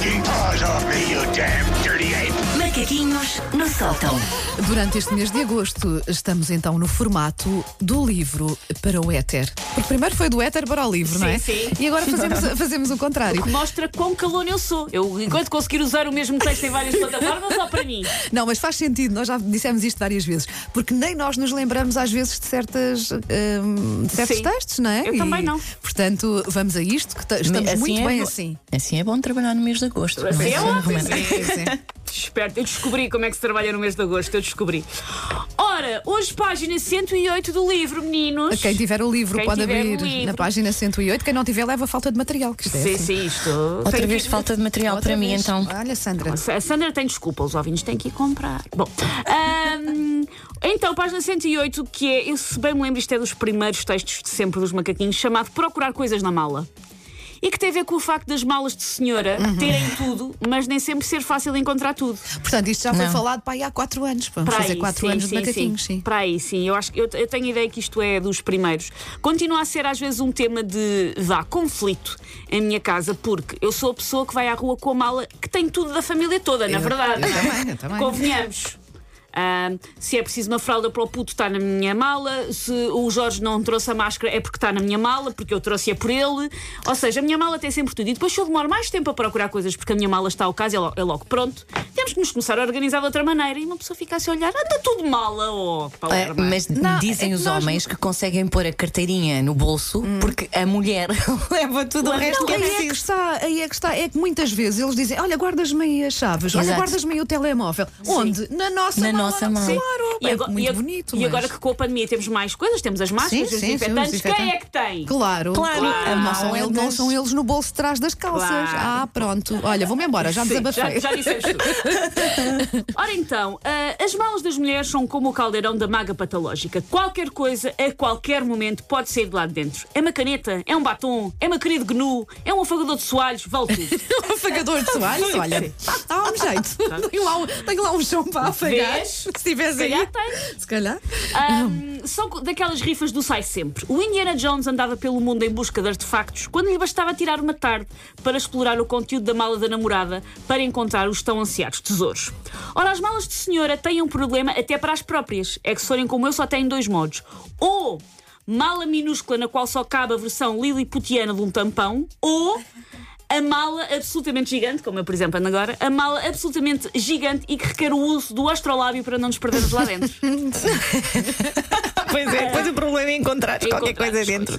给他 Macaquinhos no sótão. Durante este mês de agosto, estamos então no formato do livro para o éter. Porque primeiro foi do éter para o livro, não é? Sim, sim. E agora fazemos, fazemos o contrário. Mostra quão calone eu sou. Eu, enquanto conseguir usar o mesmo texto em várias plataformas, só para mim. Não, mas faz sentido, nós já dissemos isto várias vezes. Porque nem nós nos lembramos às vezes de, certas, hum, de certos Sim. textos, não é? Eu também não. Portanto, vamos a isto, que estamos Assim muito é bem bo- assim. Assim é bom trabalhar no mês de agosto. Assim é Recomendo. Sim, sim. Esperto, eu descobri como é que se trabalha no mês de agosto, eu descobri. Ora, hoje página 108 do livro, meninos. Quem tiver o livro Quem pode tiver o abrir livro. na página 108. Quem não tiver, leva falta de material. Que isto é Sim, assim. sim, isto. Outra Tem vez que- falta de material Outra para mim, vez. então. Olha, Sandra. A Sandra tem desculpa, os ouvintes têm que ir comprar. Bom, ahm, então, página 108, que é, eu se bem me lembro, isto é dos primeiros textos de sempre dos macaquinhos, chamado Procurar Coisas na Mala. E que tem a ver com o facto das malas de senhora Uhum. terem tudo, mas nem sempre ser fácil encontrar tudo. Portanto, isto já foi Não. falado para aí há 4 anos. Vamos Para fazer aí, 4 sim, anos sim, de macaquinhos, sim. sim. Para aí, sim. Eu, acho, eu, eu tenho a ideia que isto é dos primeiros. Continua a ser, às vezes, um tema de vá, conflito em minha casa, porque eu sou a pessoa que vai à rua com a mala que tem tudo da família toda, na Eu- verdade. eu é? também, eu também. Convenhamos. Ah, se é preciso uma fralda para o puto, está na minha mala. Se o Jorge não trouxe a máscara, é porque está na minha mala, porque eu trouxe-a por ele. Ou seja, a minha mala tem sempre tudo. E depois, se eu demoro mais tempo a procurar coisas porque a minha mala está ao caso, é logo, é logo pronto, temos que nos começar a organizar de outra maneira. E uma pessoa fica assim a olhar, anda tudo mala, oh, É, mas Não, dizem é os homens que conseguem pôr a carteirinha no bolso porque a mulher leva tudo o resto Não, que é aí é que preciso. está, aí é que está. É que muitas vezes eles dizem: Olha, guardas-me aí as chaves, olha, Exato. guardas-me aí o telemóvel. Onde? Na nossa Na nossa mala. Claro, E é agora, muito e bonito. e mas- agora que com a pandemia temos mais coisas, temos as máscaras, Sim, os desinfetantes, quem é que tem? Claro, Claro, a não, mão são eles, não são eles no bolso de trás das calças. Claro. Ah, pronto. Olha, vou-me embora, já desabafei. já, já dissemos tudo. Ora então, ah, as malas das mulheres são como o caldeirão da maga patológica. Qualquer coisa, a qualquer momento, pode sair de lá de dentro. É uma caneta, é um batom, é uma querida gnu, é um afagador de soalhos, vale tudo. Um afagador de soalhos, olha, dá um jeito. Tenho lá, tenho lá um chão para afagar. Vês? Se tivesse Se aí. tem. Se calhar. Ahm, são daquelas rifas do sai sempre. O Indiana Jones andava pelo mundo em busca de artefactos quando lhe bastava tirar uma tarde para explorar o conteúdo da mala da namorada para encontrar os tão ansiados tesouros. Ora, as malas de senhora têm um problema até para as próprias. É que se forem como eu, só têm dois modos. Ou mala minúscula na qual só cabe a versão liliputiana de um tampão, ou a mala absolutamente gigante, como eu, por exemplo, ando agora, a mala absolutamente gigante e que requer o uso do astrolábio para não nos perdermos lá dentro. Pois é, depois o problema é encontrar qualquer coisa dentro.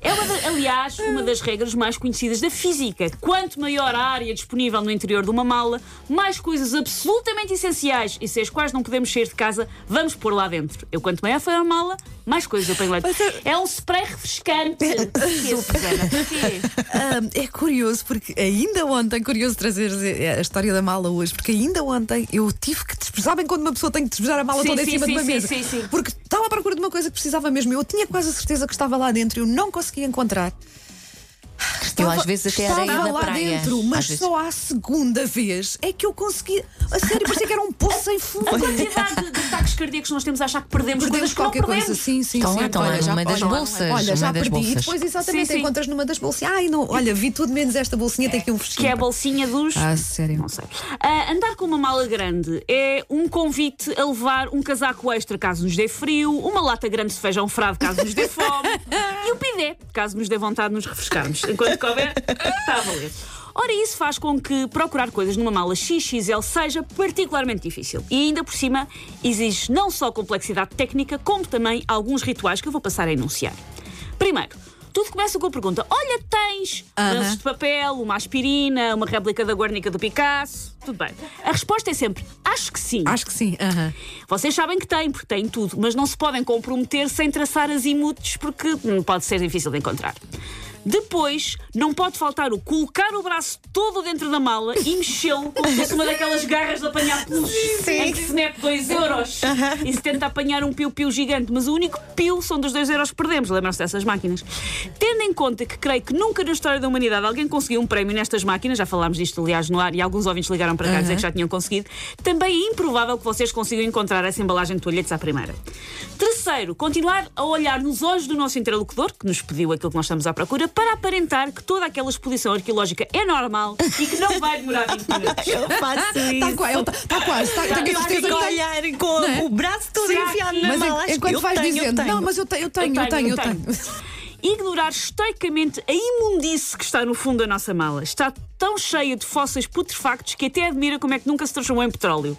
É, uma aliás, uma das regras mais conhecidas da física. Quanto maior a área disponível no interior de uma mala, mais coisas absolutamente essenciais e sem as quais não podemos sair de casa, vamos pôr lá dentro. Eu, quanto maior for a mala, mais coisas eu ponho lá dentro. É um spray refrescante. Susana? É curioso, porque ainda ontem, curioso trazer a história da mala hoje, porque ainda ontem eu tive que despejar. Sabem quando uma pessoa tem que despejar a mala Sim, toda sim, em cima sim, de uma sim, mesa? sim, sim. Porque estava à procura de uma coisa que precisava mesmo. Eu tinha quase a certeza que estava lá dentro e eu não conseguia encontrar. Eu às vezes até estava areia lá praia. dentro, Às mas vezes- só à segunda vez é que eu consegui. A sério, parecia que era um poço sem fundo. A quantidade de, de ataques cardíacos que nós temos a achar que perdemos, Perdemos coisas que não qualquer coisa, perdemos. sim, sim, Estão sim. lá Olha, já- numa das olha, bolsas. Olha, já das perdi. E bolsas. depois, exatamente, Sim, sim. encontras numa das bolsinhas. Ai, não, olha, vi tudo menos esta bolsinha, tem aqui um fresquinho. Que é a bolsinha dos. Ah, sério. Não sei. Ah, andar com uma mala grande é um convite a levar um casaco extra caso nos dê frio, uma lata grande de feijão frado caso nos dê fome e o pidé caso nos dê vontade de nos refrescarmos. Enquanto couber, está a valer. Ora, isso faz com que procurar coisas numa mala XXL seja particularmente difícil. E ainda por cima, exige não só complexidade técnica, como também alguns rituais que eu vou passar a enunciar. Primeiro, tudo começa com a pergunta: Olha, tens lanços de papel, uma aspirina, uma réplica da Guernica do Picasso? Tudo bem. A resposta é sempre: Acho que sim. Acho que sim. aham. Vocês sabem que têm, porque têm tudo, mas não se podem comprometer sem traçar azimutes, porque hum, pode ser difícil de encontrar. Depois, não pode faltar o colocar o braço todo dentro da mala e mexê-lo como se fosse uma daquelas garras de apanhar pelos em que se mete 2 euros e se tenta apanhar um piu-piu gigante, mas o único piu são dos 2 euros que perdemos. Lembram-se dessas máquinas? Tendo em conta que creio que nunca na história da humanidade alguém conseguiu um prémio nestas máquinas, já falámos disto aliás no ar e alguns ouvintes ligaram para cá dizer que já tinham conseguido, também é improvável que vocês consigam encontrar essa embalagem de toalhetes à primeira. Terceiro, Terceiro, continuar a olhar nos olhos do nosso interlocutor, que nos pediu aquilo que nós estamos à procura, para aparentar que toda aquela exposição arqueológica é normal e que não vai demorar 20 minutos. Eu faço isso. Está quase, está quase, está, tenho a Eu fico olhar com é? o braço todo Será enfiado que- na Mas mala. que enquanto eu vais tenho, eu dizendo, tenho. não, mas eu tenho, eu tenho, eu tenho, eu tenho. Ignorar estoicamente a imundice que está no fundo da nossa mala. Está tão cheia de fósseis putrefactos que até admira como é que nunca se transformou em petróleo.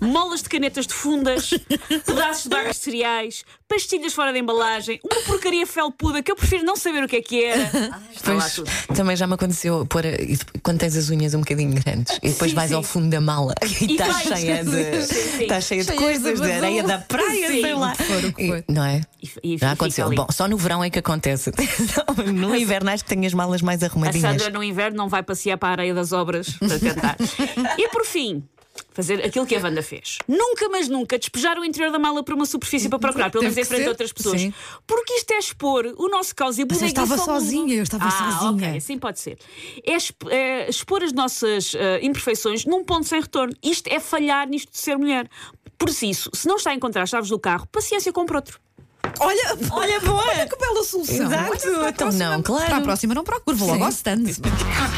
Molas de canetas de fundas, pedaços de barras de cereais, pastilhas fora da embalagem, uma porcaria felpuda que eu prefiro não saber o que é que era. Está lá Pois, tudo. também já me aconteceu pôr a- quando tens as unhas um bocadinho grandes e depois Sim, vais sim. ao fundo da mala e E está vais- cheia de, Sim, sim. está cheia de coisas, de de areia da praia, Sim. sei lá. E- Não é? E- e Já aconteceu. ali. Bom, só no verão é que acontece. no inverno acho que tenho as malas mais A arrumadinhas. Sandra no inverno não vai passear para a areia das obras para cantar. e por fim. Fazer aquilo que a Wanda fez. Nunca, mas nunca, despejar o interior da mala para uma superfície para procurar, pelo menos em frente a outras pessoas. sim. Porque isto é expor o nosso caos e a Mas eu estava sozinha, eu estava ah, sozinha. ok, assim pode ser. É, é expor as nossas eh, imperfeições num ponto sem retorno. Isto é falhar nisto de ser mulher. Por isso, se não está a encontrar as chaves do carro, paciência, compra outro. Olha, Olha, boa! olha que bela solução. Exato. Então próxima- não, claro. Para a próxima não procuro, vou logo ao stand.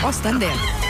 Ao stand é.